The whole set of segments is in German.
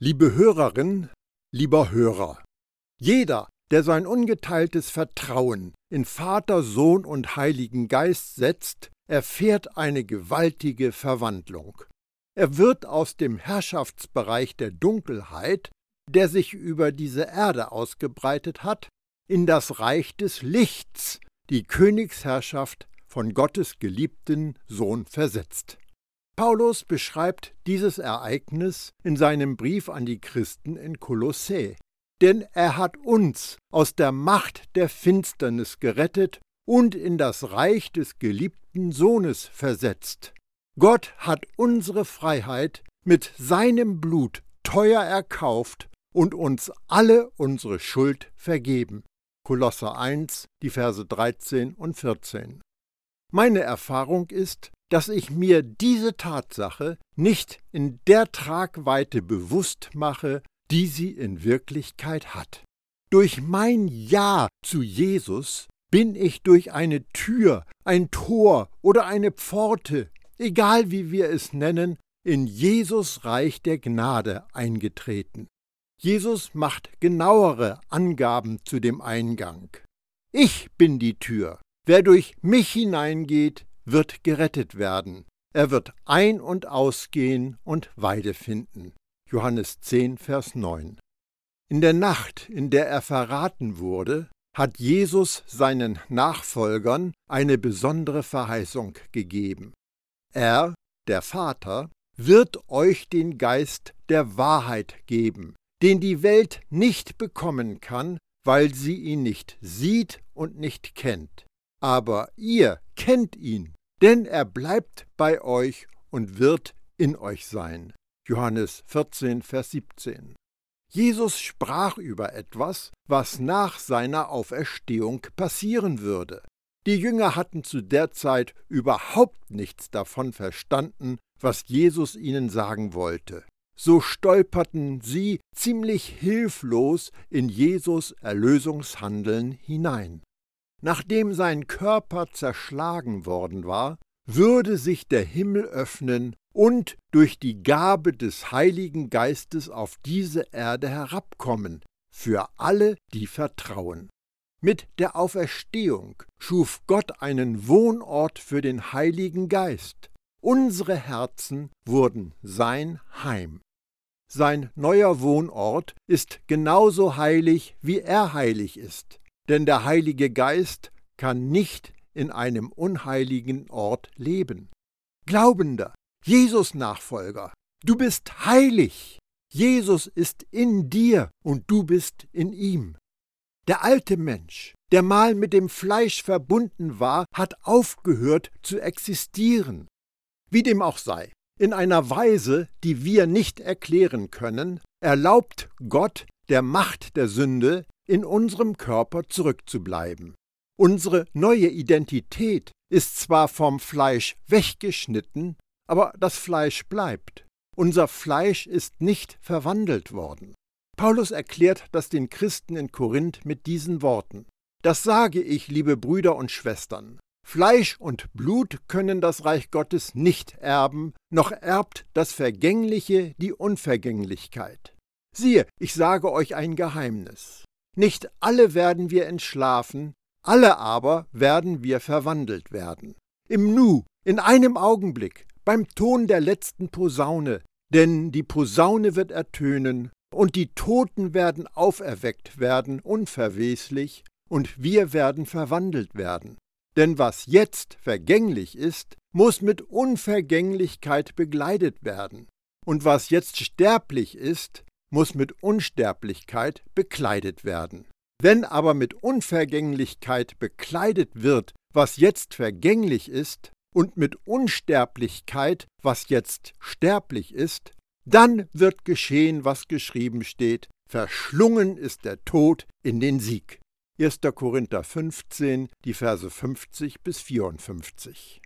Liebe Hörerin, lieber Hörer, jeder, der sein ungeteiltes Vertrauen in Vater, Sohn und Heiligen Geist setzt, erfährt eine gewaltige Verwandlung. Er wird aus dem Herrschaftsbereich der Dunkelheit, der sich über diese Erde ausgebreitet hat, in das Reich des Lichts, die Königsherrschaft von Gottes geliebten Sohn versetzt. Paulus beschreibt dieses Ereignis in seinem Brief an die Christen in Kolossä. Denn er hat uns aus der Macht der Finsternis gerettet und in das Reich des geliebten Sohnes versetzt. Gott hat unsere Freiheit mit seinem Blut teuer erkauft und uns alle unsere Schuld vergeben. Kolosser 1, die Verse 13 und 14. Meine Erfahrung ist, dass ich mir diese Tatsache nicht in der Tragweite bewusst mache, die sie in Wirklichkeit hat. Durch mein Ja zu Jesus bin ich durch eine Tür, ein Tor oder eine Pforte, egal wie wir es nennen, in Jesus Reich der Gnade eingetreten. Jesus macht genauere Angaben zu dem Eingang. Ich bin die Tür. Wer durch mich hineingeht, wird gerettet werden. Er wird ein- und ausgehen und Weide finden. Johannes 10, Vers 9. In der Nacht, in der er verraten wurde, hat Jesus seinen Nachfolgern eine besondere Verheißung gegeben. Er, der Vater, wird euch den Geist der Wahrheit geben, den die Welt nicht bekommen kann, weil sie ihn nicht sieht und nicht kennt aber ihr kennt ihn, denn er bleibt bei euch und wird in euch sein. Johannes 14, Vers 17. Jesus sprach über etwas, was nach seiner Auferstehung passieren würde. Die Jünger hatten zu der Zeit überhaupt nichts davon verstanden, was Jesus ihnen sagen wollte. So stolperten sie ziemlich hilflos in Jesus Erlösungshandeln hinein. Nachdem sein Körper zerschlagen worden war, würde sich der Himmel öffnen und durch die Gabe des Heiligen Geistes auf diese Erde herabkommen, für alle, die vertrauen. Mit der Auferstehung schuf Gott einen Wohnort für den Heiligen Geist. Unsere Herzen wurden sein Heim. Sein neuer Wohnort ist genauso heilig, wie er heilig ist denn der Heilige Geist kann nicht in einem unheiligen Ort leben. Glaubender, Jesus-Nachfolger, du bist heilig. Jesus ist in dir und du bist in ihm. Der alte Mensch, der mal mit dem Fleisch verbunden war, hat aufgehört zu existieren. Wie dem auch sei, in einer Weise, die wir nicht erklären können, erlaubt Gott der Macht der Sünde in unserem Körper zurückzubleiben. Unsere neue Identität ist zwar vom Fleisch weggeschnitten, aber das Fleisch bleibt. Unser Fleisch ist nicht verwandelt worden. Paulus erklärt das den Christen in Korinth mit diesen Worten. Das sage ich, liebe Brüder und Schwestern. Fleisch und Blut können das Reich Gottes nicht erben, noch erbt das Vergängliche die Unvergänglichkeit. Siehe, ich sage euch ein Geheimnis. Nicht alle werden wir entschlafen, alle aber werden wir verwandelt werden. Im Nu, in einem Augenblick, beim Ton der letzten Posaune, denn die Posaune wird ertönen, und die Toten werden auferweckt werden, unverweslich, und wir werden verwandelt werden. Denn was jetzt vergänglich ist, muss mit Unvergänglichkeit begleitet werden. Und was jetzt sterblich ist, muss mit Unsterblichkeit bekleidet werden. Wenn aber mit Unvergänglichkeit bekleidet wird, was jetzt vergänglich ist, und mit Unsterblichkeit, was jetzt sterblich ist, dann wird geschehen, was geschrieben steht, verschlungen ist der Tod in den Sieg. 1. Korinther 15, die Verse 50 bis 54.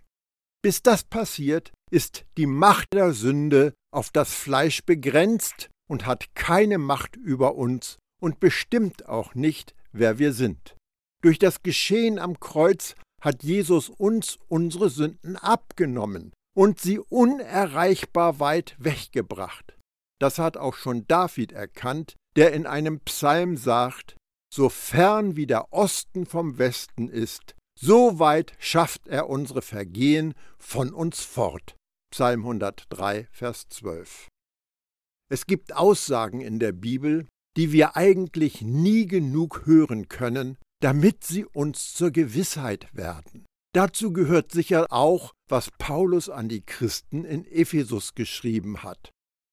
Bis das passiert, ist die Macht der Sünde auf das Fleisch begrenzt und hat keine Macht über uns und bestimmt auch nicht, wer wir sind. Durch das Geschehen am Kreuz hat Jesus uns unsere Sünden abgenommen und sie unerreichbar weit weggebracht. Das hat auch schon David erkannt, der in einem Psalm sagt, so fern wie der Osten vom Westen ist, so weit schafft er unsere Vergehen von uns fort. Psalm 103, Vers 12. Es gibt Aussagen in der Bibel, die wir eigentlich nie genug hören können, damit sie uns zur Gewissheit werden. Dazu gehört sicher auch, was Paulus an die Christen in Ephesus geschrieben hat.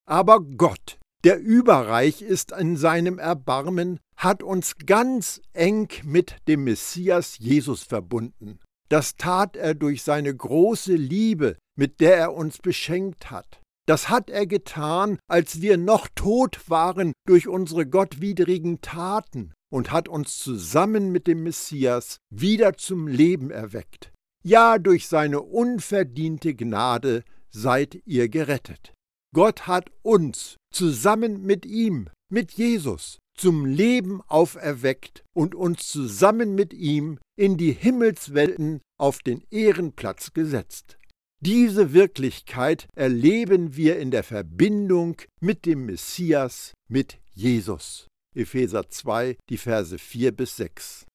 Aber Gott, der überreich ist in seinem Erbarmen, hat uns ganz eng mit dem Messias Jesus verbunden. Das tat er durch seine große Liebe, mit der er uns beschenkt hat. Das hat er getan, als wir noch tot waren durch unsere gottwidrigen Taten und hat uns zusammen mit dem Messias wieder zum Leben erweckt. Ja, durch seine unverdiente Gnade seid ihr gerettet. Gott hat uns zusammen mit ihm, mit Jesus, zum Leben auferweckt und uns zusammen mit ihm in die Himmelswelten auf den Ehrenplatz gesetzt. Diese Wirklichkeit erleben wir in der Verbindung mit dem Messias, mit Jesus. Epheser 2, die Verse 4 bis 6.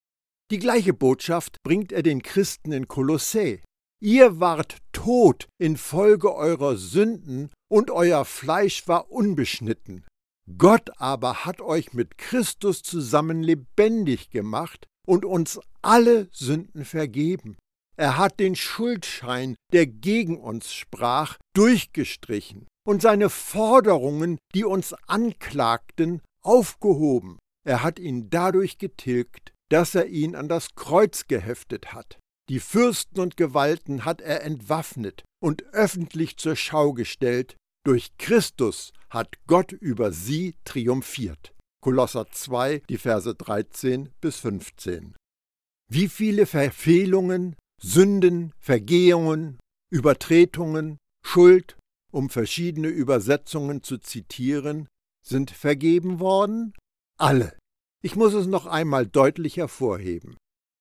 Die gleiche Botschaft bringt er den Christen in Kolossä. Ihr wart tot infolge eurer Sünden und euer Fleisch war unbeschnitten. Gott aber hat euch mit Christus zusammen lebendig gemacht und uns alle Sünden vergeben. Er hat den Schuldschein, der gegen uns sprach, durchgestrichen und seine Forderungen, die uns anklagten, aufgehoben. Er hat ihn dadurch getilgt, dass er ihn an das Kreuz geheftet hat. Die Fürsten und Gewalten hat er entwaffnet und öffentlich zur Schau gestellt. Durch Christus hat Gott über sie triumphiert. Kolosser 2, die Verse 13 bis 15. Wie viele Verfehlungen, Sünden, Vergehungen, Übertretungen, Schuld, um verschiedene Übersetzungen zu zitieren, sind vergeben worden? Alle. Ich muss es noch einmal deutlich hervorheben.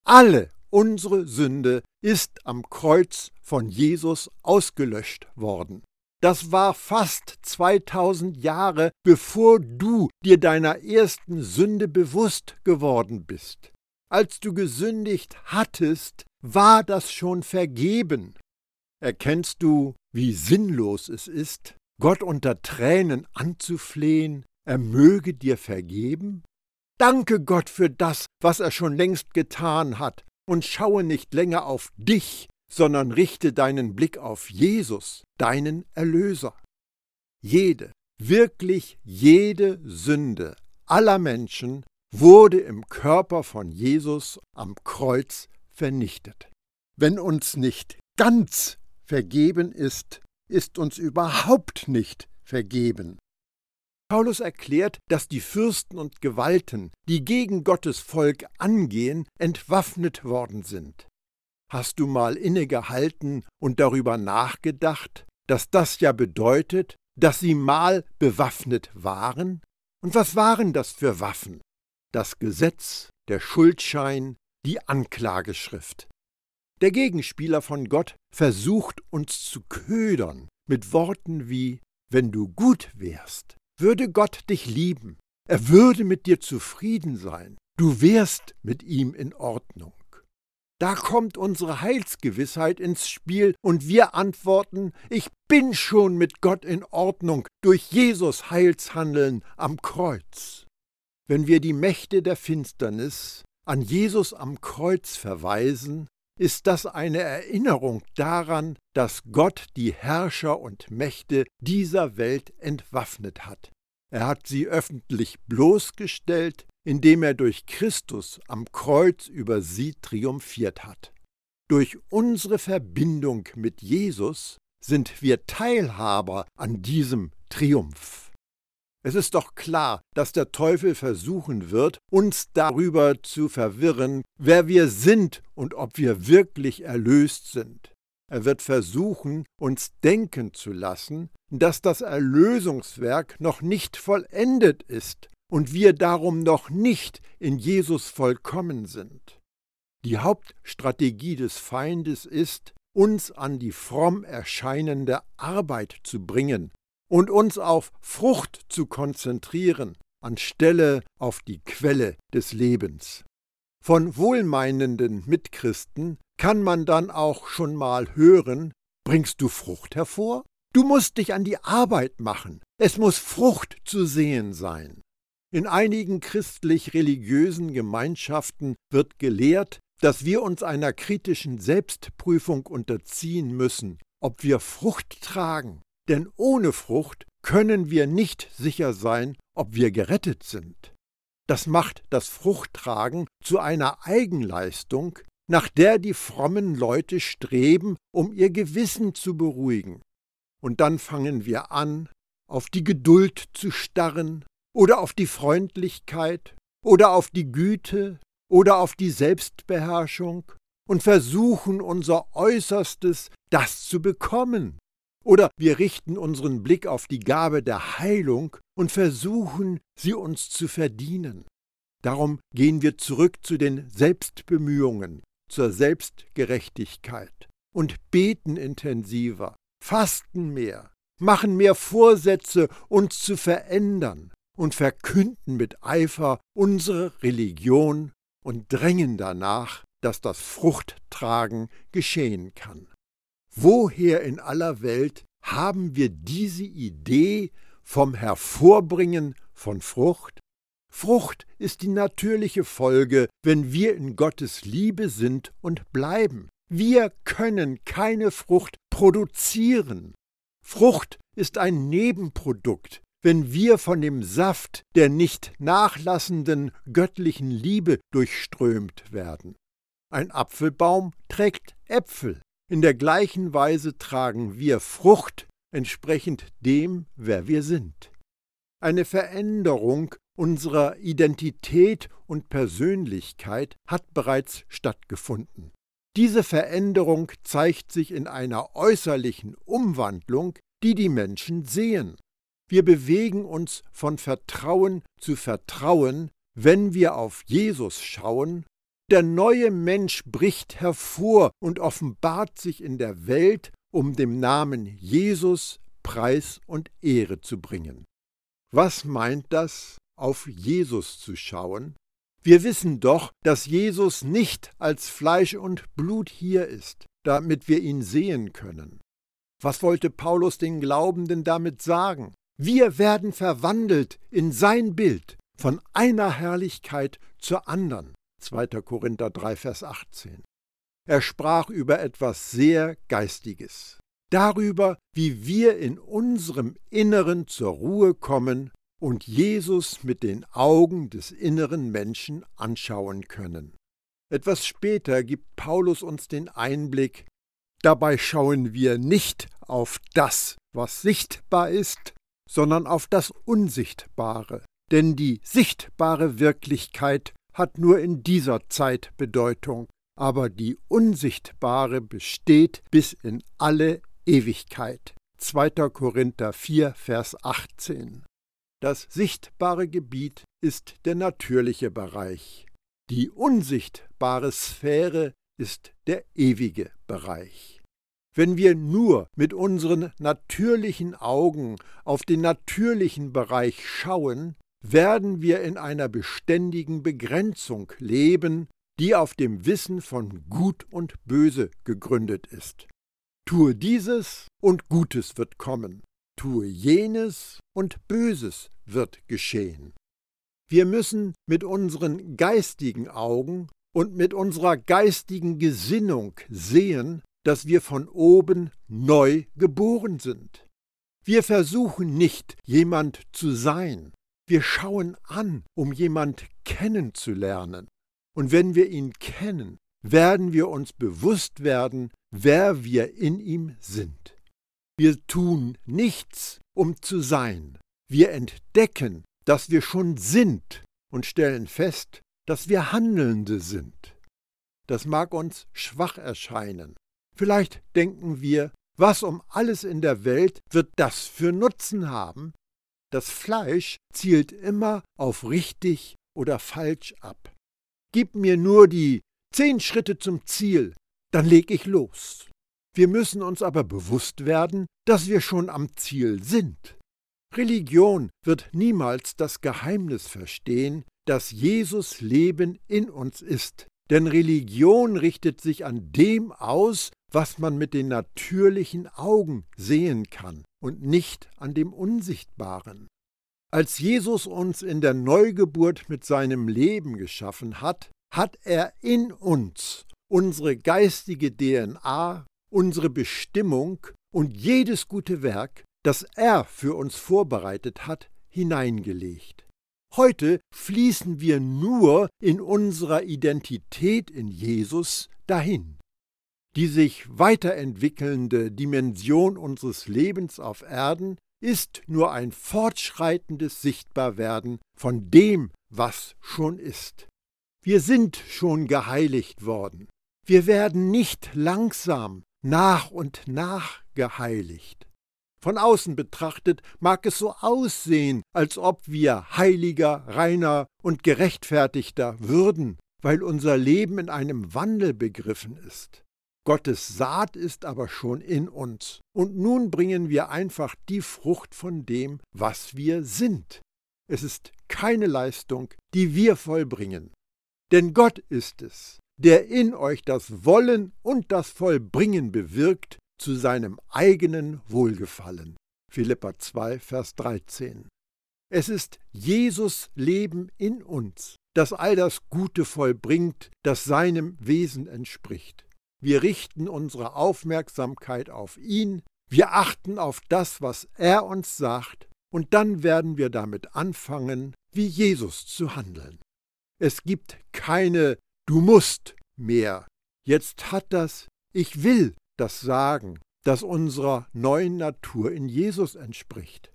Alle unsere Sünde ist am Kreuz von Jesus ausgelöscht worden. Das war fast 2000 Jahre, bevor du dir deiner ersten Sünde bewusst geworden bist. Als du gesündigt hattest, war das schon vergeben. Erkennst du, wie sinnlos es ist, Gott unter Tränen anzuflehen, er möge dir vergeben? Danke Gott für das, was er schon längst getan hat, und schaue nicht länger auf dich, sondern richte deinen Blick auf Jesus, deinen Erlöser. Jede, wirklich jede Sünde aller Menschen wurde im Körper von Jesus am Kreuz vernichtet. Wenn uns nicht ganz vergeben ist, ist uns überhaupt nicht vergeben. Paulus erklärt, dass die Fürsten und Gewalten, die gegen Gottes Volk angehen, entwaffnet worden sind. Hast du mal innegehalten und darüber nachgedacht, dass das ja bedeutet, dass sie mal bewaffnet waren? Und was waren das für Waffen? Das Gesetz, der Schuldschein, die Anklageschrift. Der Gegenspieler von Gott versucht uns zu ködern mit Worten wie Wenn du gut wärst, würde Gott dich lieben, er würde mit dir zufrieden sein, du wärst mit ihm in Ordnung. Da kommt unsere Heilsgewissheit ins Spiel und wir antworten, ich bin schon mit Gott in Ordnung durch Jesus Heilshandeln am Kreuz. Wenn wir die Mächte der Finsternis an Jesus am Kreuz verweisen, ist das eine Erinnerung daran, dass Gott die Herrscher und Mächte dieser Welt entwaffnet hat. Er hat sie öffentlich bloßgestellt, indem er durch Christus am Kreuz über sie triumphiert hat. Durch unsere Verbindung mit Jesus sind wir Teilhaber an diesem Triumph. Es ist doch klar, dass der Teufel versuchen wird, uns darüber zu verwirren, wer wir sind und ob wir wirklich erlöst sind. Er wird versuchen, uns denken zu lassen, dass das Erlösungswerk noch nicht vollendet ist und wir darum noch nicht in Jesus vollkommen sind. Die Hauptstrategie des Feindes ist, uns an die fromm erscheinende Arbeit zu bringen, und uns auf Frucht zu konzentrieren, anstelle auf die Quelle des Lebens. Von wohlmeinenden Mitchristen kann man dann auch schon mal hören, bringst du Frucht hervor? Du musst dich an die Arbeit machen. Es muss Frucht zu sehen sein. In einigen christlich-religiösen Gemeinschaften wird gelehrt, dass wir uns einer kritischen Selbstprüfung unterziehen müssen, ob wir Frucht tragen. Denn ohne Frucht können wir nicht sicher sein, ob wir gerettet sind. Das macht das Fruchttragen zu einer Eigenleistung, nach der die frommen Leute streben, um ihr Gewissen zu beruhigen. Und dann fangen wir an, auf die Geduld zu starren oder auf die Freundlichkeit oder auf die Güte oder auf die Selbstbeherrschung und versuchen unser Äußerstes, das zu bekommen. Oder wir richten unseren Blick auf die Gabe der Heilung und versuchen, sie uns zu verdienen. Darum gehen wir zurück zu den Selbstbemühungen, zur Selbstgerechtigkeit und beten intensiver, fasten mehr, machen mehr Vorsätze, uns zu verändern und verkünden mit Eifer unsere Religion und drängen danach, dass das Fruchttragen geschehen kann. Woher in aller Welt haben wir diese Idee vom Hervorbringen von Frucht? Frucht ist die natürliche Folge, wenn wir in Gottes Liebe sind und bleiben. Wir können keine Frucht produzieren. Frucht ist ein Nebenprodukt, wenn wir von dem Saft der nicht nachlassenden göttlichen Liebe durchströmt werden. Ein Apfelbaum trägt Äpfel. In der gleichen Weise tragen wir Frucht entsprechend dem, wer wir sind. Eine Veränderung unserer Identität und Persönlichkeit hat bereits stattgefunden. Diese Veränderung zeigt sich in einer äußerlichen Umwandlung, die die Menschen sehen. Wir bewegen uns von Vertrauen zu Vertrauen, wenn wir auf Jesus schauen der neue Mensch bricht hervor und offenbart sich in der Welt, um dem Namen Jesus Preis und Ehre zu bringen. Was meint das, auf Jesus zu schauen? Wir wissen doch, dass Jesus nicht als Fleisch und Blut hier ist, damit wir ihn sehen können. Was wollte Paulus den Glaubenden damit sagen? Wir werden verwandelt in sein Bild, von einer Herrlichkeit zur anderen. 2. Korinther 3, Vers 18. Er sprach über etwas sehr Geistiges, darüber, wie wir in unserem Inneren zur Ruhe kommen und Jesus mit den Augen des inneren Menschen anschauen können. Etwas später gibt Paulus uns den Einblick, dabei schauen wir nicht auf das, was sichtbar ist, sondern auf das Unsichtbare, denn die sichtbare Wirklichkeit hat nur in dieser Zeit Bedeutung, aber die unsichtbare besteht bis in alle Ewigkeit. 2. Korinther 4, Vers 18. Das sichtbare Gebiet ist der natürliche Bereich. Die unsichtbare Sphäre ist der ewige Bereich. Wenn wir nur mit unseren natürlichen Augen auf den natürlichen Bereich schauen, werden wir in einer beständigen Begrenzung leben, die auf dem Wissen von Gut und Böse gegründet ist. Tue dieses und Gutes wird kommen, tue jenes und Böses wird geschehen. Wir müssen mit unseren geistigen Augen und mit unserer geistigen Gesinnung sehen, dass wir von oben neu geboren sind. Wir versuchen nicht, jemand zu sein, wir schauen an, um jemand kennenzulernen. Und wenn wir ihn kennen, werden wir uns bewusst werden, wer wir in ihm sind. Wir tun nichts, um zu sein. Wir entdecken, dass wir schon sind und stellen fest, dass wir Handelnde sind. Das mag uns schwach erscheinen. Vielleicht denken wir, was um alles in der Welt wird das für Nutzen haben, das Fleisch zielt immer auf richtig oder falsch ab. Gib mir nur die zehn Schritte zum Ziel, dann leg ich los. Wir müssen uns aber bewusst werden, dass wir schon am Ziel sind. Religion wird niemals das Geheimnis verstehen, dass Jesus Leben in uns ist. Denn Religion richtet sich an dem aus, was man mit den natürlichen Augen sehen kann und nicht an dem Unsichtbaren. Als Jesus uns in der Neugeburt mit seinem Leben geschaffen hat, hat er in uns unsere geistige DNA, unsere Bestimmung und jedes gute Werk, das er für uns vorbereitet hat, hineingelegt. Heute fließen wir nur in unserer Identität in Jesus dahin. Die sich weiterentwickelnde Dimension unseres Lebens auf Erden ist nur ein fortschreitendes Sichtbarwerden von dem, was schon ist. Wir sind schon geheiligt worden. Wir werden nicht langsam nach und nach geheiligt. Von außen betrachtet mag es so aussehen, als ob wir heiliger, reiner und gerechtfertigter würden, weil unser Leben in einem Wandel begriffen ist. Gottes Saat ist aber schon in uns, und nun bringen wir einfach die Frucht von dem, was wir sind. Es ist keine Leistung, die wir vollbringen. Denn Gott ist es, der in euch das Wollen und das Vollbringen bewirkt zu seinem eigenen Wohlgefallen. Philippa 2, Vers 13. Es ist Jesus Leben in uns, das all das Gute vollbringt, das seinem Wesen entspricht. Wir richten unsere Aufmerksamkeit auf ihn, wir achten auf das, was er uns sagt, und dann werden wir damit anfangen, wie Jesus zu handeln. Es gibt keine Du musst mehr. Jetzt hat das Ich will das Sagen, das unserer neuen Natur in Jesus entspricht.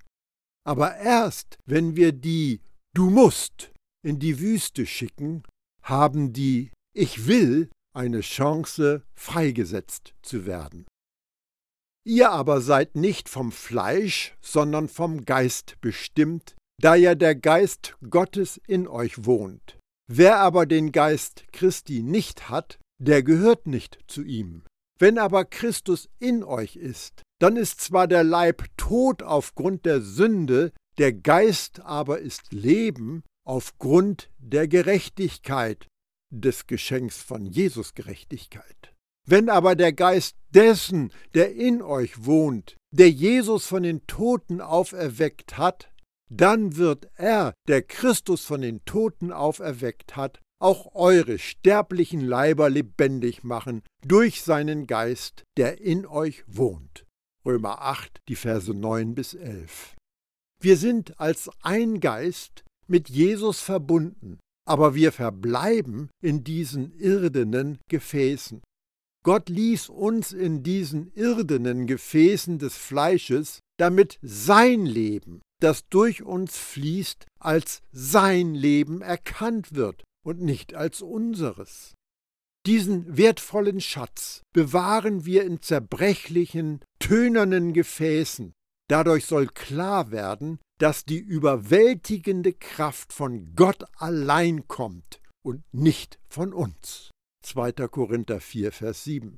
Aber erst wenn wir die Du musst in die Wüste schicken, haben die Ich will eine Chance, freigesetzt zu werden. Ihr aber seid nicht vom Fleisch, sondern vom Geist bestimmt, da ja der Geist Gottes in euch wohnt. Wer aber den Geist Christi nicht hat, der gehört nicht zu ihm. Wenn aber Christus in euch ist, dann ist zwar der Leib tot aufgrund der Sünde, der Geist aber ist Leben aufgrund der Gerechtigkeit, des Geschenks von Jesus Gerechtigkeit. Wenn aber der Geist dessen, der in euch wohnt, der Jesus von den Toten auferweckt hat, dann wird er, der Christus von den Toten auferweckt hat, auch eure sterblichen Leiber lebendig machen durch seinen Geist, der in euch wohnt. Römer 8, die Verse 9 bis 11. Wir sind als ein Geist mit Jesus verbunden, aber wir verbleiben in diesen irdenen Gefäßen. Gott ließ uns in diesen irdenen Gefäßen des Fleisches, damit sein Leben, das durch uns fließt, als sein Leben erkannt wird und nicht als unseres. Diesen wertvollen Schatz bewahren wir in zerbrechlichen, tönernen Gefäßen. Dadurch soll klar werden, dass die überwältigende Kraft von Gott allein kommt und nicht von uns. 2. Korinther 4, Vers 7.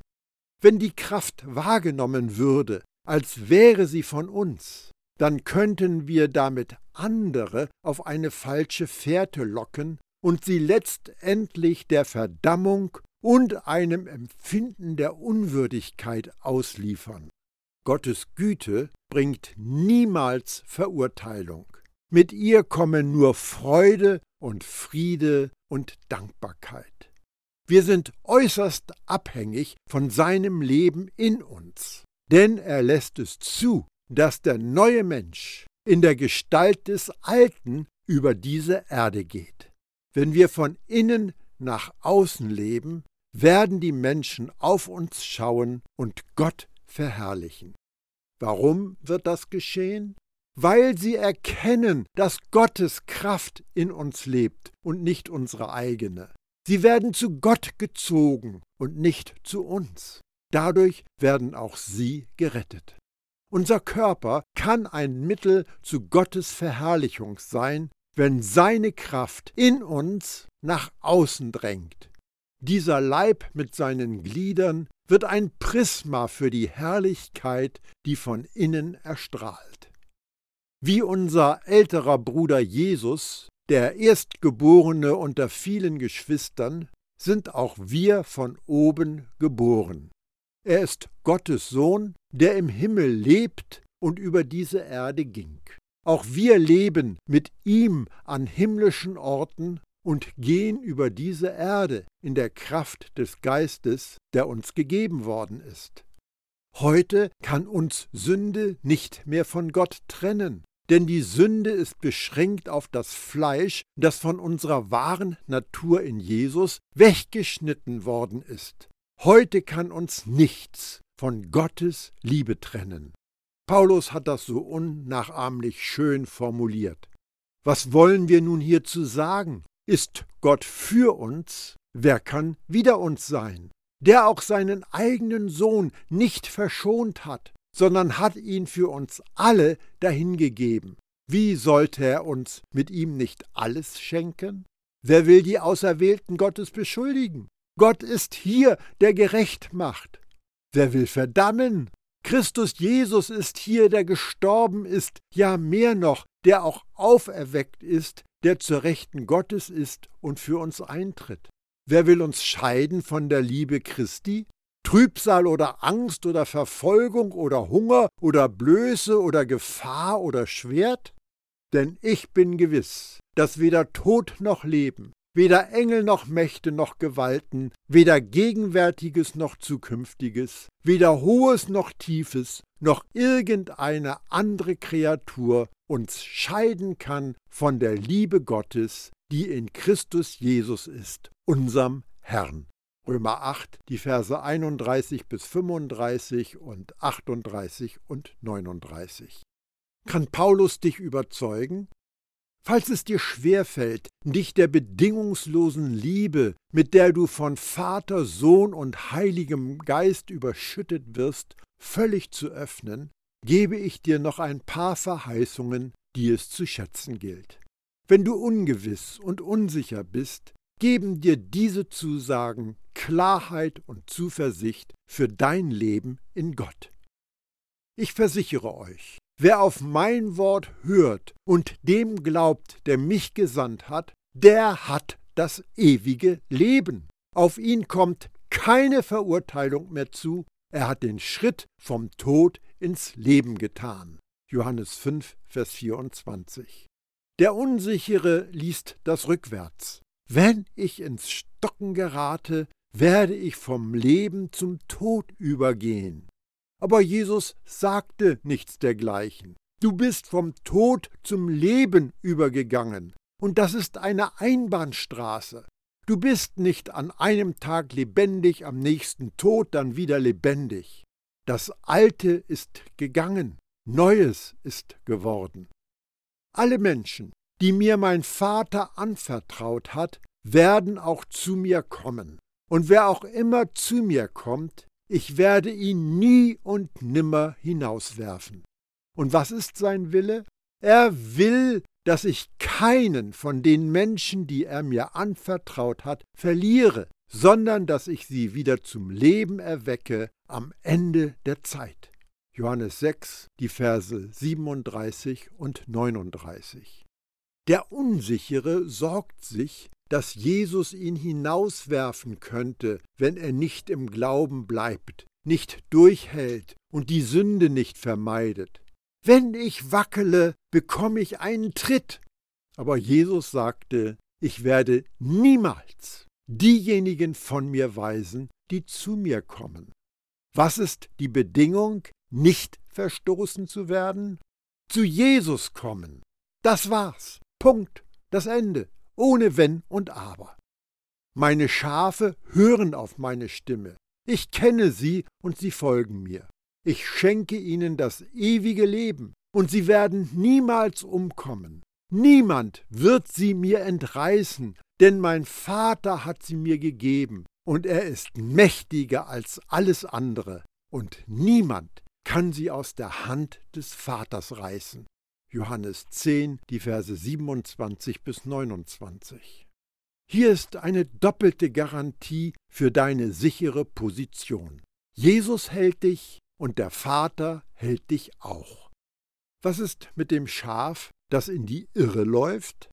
Wenn die Kraft wahrgenommen würde, als wäre sie von uns, dann könnten wir damit andere auf eine falsche Fährte locken und sie letztendlich der Verdammung und einem Empfinden der Unwürdigkeit ausliefern. Gottes Güte bringt niemals Verurteilung. Mit ihr kommen nur Freude und Friede und Dankbarkeit. Wir sind äußerst abhängig von seinem Leben in uns, denn er lässt es zu, dass der neue Mensch in der Gestalt des Alten über diese Erde geht. Wenn wir von innen nach außen leben, werden die Menschen auf uns schauen und Gott verherrlichen. Warum wird das geschehen? Weil sie erkennen, dass Gottes Kraft in uns lebt und nicht unsere eigene. Sie werden zu Gott gezogen und nicht zu uns. Dadurch werden auch sie gerettet. Unser Körper kann ein Mittel zu Gottes Verherrlichung sein, wenn seine Kraft in uns nach außen drängt. Dieser Leib mit seinen Gliedern wird ein Prisma für die Herrlichkeit, die von innen erstrahlt. Wie unser älterer Bruder Jesus, der Erstgeborene unter vielen Geschwistern, sind auch wir von oben geboren. Er ist Gottes Sohn, der im Himmel lebt und über diese Erde ging. Auch wir leben mit ihm an himmlischen Orten und gehen über diese Erde in der Kraft des Geistes, der uns gegeben worden ist. Heute kann uns Sünde nicht mehr von Gott trennen, denn die Sünde ist beschränkt auf das Fleisch, das von unserer wahren Natur in Jesus weggeschnitten worden ist. Heute kann uns nichts von Gottes Liebe trennen. Paulus hat das so unnachahmlich schön formuliert. Was wollen wir nun hierzu sagen? Ist Gott für uns? Wer kann wider uns sein? Der auch seinen eigenen Sohn nicht verschont hat, sondern hat ihn für uns alle dahingegeben. Wie sollte er uns mit ihm nicht alles schenken? Wer will die Auserwählten Gottes beschuldigen? Gott ist hier, der gerecht macht. Wer will verdammen? Christus Jesus ist hier, der gestorben ist, ja mehr noch, der auch auferweckt ist, der zur Rechten Gottes ist und für uns eintritt. Wer will uns scheiden von der Liebe Christi? Trübsal oder Angst oder Verfolgung oder Hunger oder Blöße oder Gefahr oder Schwert? Denn ich bin gewiss, dass weder Tod noch Leben, weder Engel noch Mächte noch Gewalten, weder Gegenwärtiges noch Zukünftiges, weder Hohes noch Tiefes, noch irgendeine andere Kreatur uns scheiden kann von der Liebe Gottes, die in Christus Jesus ist, unserem Herrn. Römer 8, die Verse 31 bis 35 und 38 und 39. Kann Paulus dich überzeugen? Falls es dir schwerfällt, dich der bedingungslosen Liebe, mit der du von Vater, Sohn und Heiligem Geist überschüttet wirst, völlig zu öffnen, gebe ich dir noch ein paar Verheißungen, die es zu schätzen gilt. Wenn du ungewiss und unsicher bist, geben dir diese Zusagen Klarheit und Zuversicht für dein Leben in Gott. Ich versichere euch, Wer auf mein Wort hört und dem glaubt, der mich gesandt hat, der hat das ewige Leben. Auf ihn kommt keine Verurteilung mehr zu, er hat den Schritt vom Tod ins Leben getan. Johannes 5, Vers 24. Der Unsichere liest das rückwärts. Wenn ich ins Stocken gerate, werde ich vom Leben zum Tod übergehen. Aber Jesus sagte nichts dergleichen. Du bist vom Tod zum Leben übergegangen. Und das ist eine Einbahnstraße. Du bist nicht an einem Tag lebendig, am nächsten tot, dann wieder lebendig. Das Alte ist gegangen, Neues ist geworden. Alle Menschen, die mir mein Vater anvertraut hat, werden auch zu mir kommen. Und wer auch immer zu mir kommt, ich werde ihn nie und nimmer hinauswerfen. Und was ist sein Wille? Er will, dass ich keinen von den Menschen, die er mir anvertraut hat, verliere, sondern dass ich sie wieder zum Leben erwecke am Ende der Zeit. Johannes 6, die Verse 37 und 39. Der Unsichere sorgt sich, dass Jesus ihn hinauswerfen könnte, wenn er nicht im Glauben bleibt, nicht durchhält und die Sünde nicht vermeidet. Wenn ich wackele, bekomme ich einen Tritt. Aber Jesus sagte, ich werde niemals diejenigen von mir weisen, die zu mir kommen. Was ist die Bedingung, nicht verstoßen zu werden? Zu Jesus kommen. Das war's. Punkt. Das Ende ohne Wenn und Aber. Meine Schafe hören auf meine Stimme. Ich kenne sie und sie folgen mir. Ich schenke ihnen das ewige Leben, und sie werden niemals umkommen. Niemand wird sie mir entreißen, denn mein Vater hat sie mir gegeben, und er ist mächtiger als alles andere, und niemand kann sie aus der Hand des Vaters reißen. Johannes 10, die Verse 27 bis 29. Hier ist eine doppelte Garantie für deine sichere Position. Jesus hält dich und der Vater hält dich auch. Was ist mit dem Schaf, das in die Irre läuft?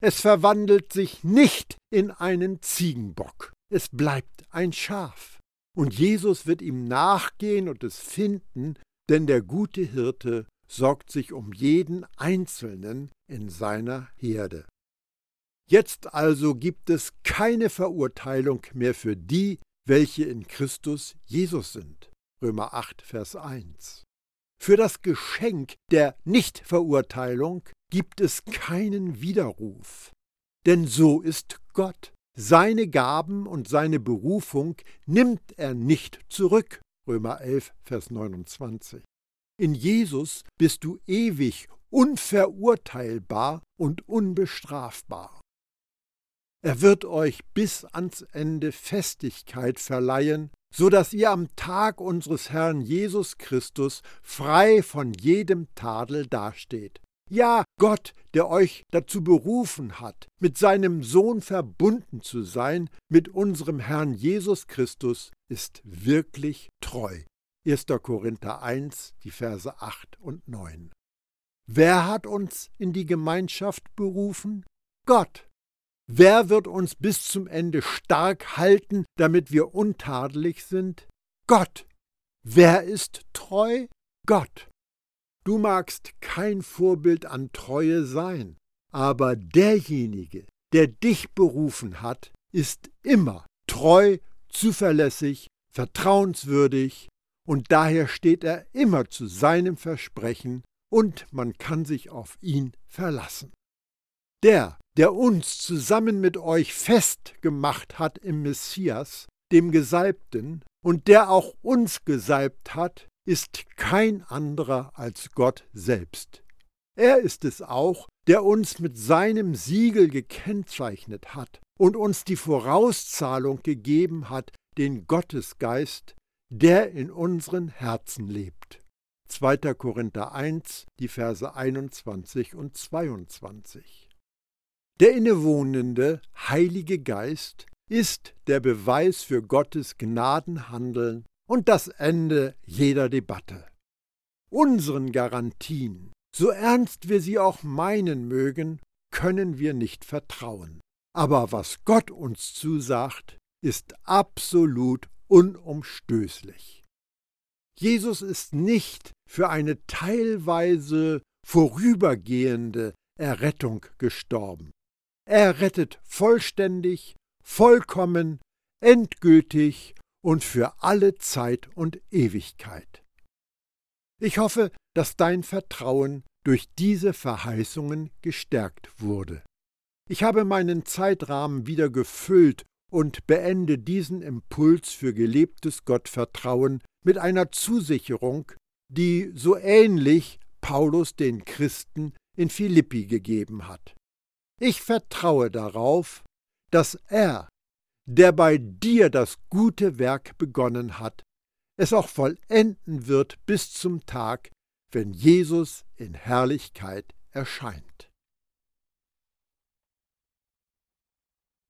Es verwandelt sich nicht in einen Ziegenbock, es bleibt ein Schaf. Und Jesus wird ihm nachgehen und es finden, denn der gute Hirte sorgt sich um jeden Einzelnen in seiner Herde. Jetzt also gibt es keine Verurteilung mehr für die, welche in Christus Jesus sind. Römer 8, Vers 1. Für das Geschenk der Nichtverurteilung gibt es keinen Widerruf. Denn so ist Gott. Seine Gaben und seine Berufung nimmt er nicht zurück. Römer 11, Vers 29. In Jesus bist du ewig unverurteilbar und unbestrafbar. Er wird euch bis ans Ende Festigkeit verleihen, so dass ihr am Tag unseres Herrn Jesus Christus frei von jedem Tadel dasteht. Ja, Gott, der euch dazu berufen hat, mit seinem Sohn verbunden zu sein, mit unserem Herrn Jesus Christus, ist wirklich treu. 1. Korinther 1, die Verse 8 und 9. Wer hat uns in die Gemeinschaft berufen? Gott. Wer wird uns bis zum Ende stark halten, damit wir untadelig sind? Gott. Wer ist treu? Gott. Du magst kein Vorbild an Treue sein, aber derjenige, der dich berufen hat, ist immer treu, zuverlässig, vertrauenswürdig, und daher steht er immer zu seinem Versprechen, und man kann sich auf ihn verlassen. Der, der uns zusammen mit euch festgemacht hat im Messias, dem Gesalbten, und der auch uns gesalbt hat, ist kein anderer als Gott selbst. Er ist es auch, der uns mit seinem Siegel gekennzeichnet hat und uns die Vorauszahlung gegeben hat, den Gottesgeist, der in unseren Herzen lebt. 2. Korinther 1, die Verse 21 und 22. Der innewohnende Heilige Geist ist der Beweis für Gottes Gnadenhandeln und das Ende jeder Debatte. Unseren Garantien, so ernst wir sie auch meinen mögen, können wir nicht vertrauen. Aber was Gott uns zusagt, ist absolut unumstößlich. Jesus ist nicht für eine teilweise vorübergehende Errettung gestorben. Er rettet vollständig, vollkommen, endgültig und für alle Zeit und Ewigkeit. Ich hoffe, dass dein Vertrauen durch diese Verheißungen gestärkt wurde. Ich habe meinen Zeitrahmen wieder gefüllt und beende diesen Impuls für gelebtes Gottvertrauen mit einer Zusicherung, die so ähnlich Paulus den Christen in Philippi gegeben hat. Ich vertraue darauf, dass er, der bei dir das gute Werk begonnen hat, es auch vollenden wird bis zum Tag, wenn Jesus in Herrlichkeit erscheint.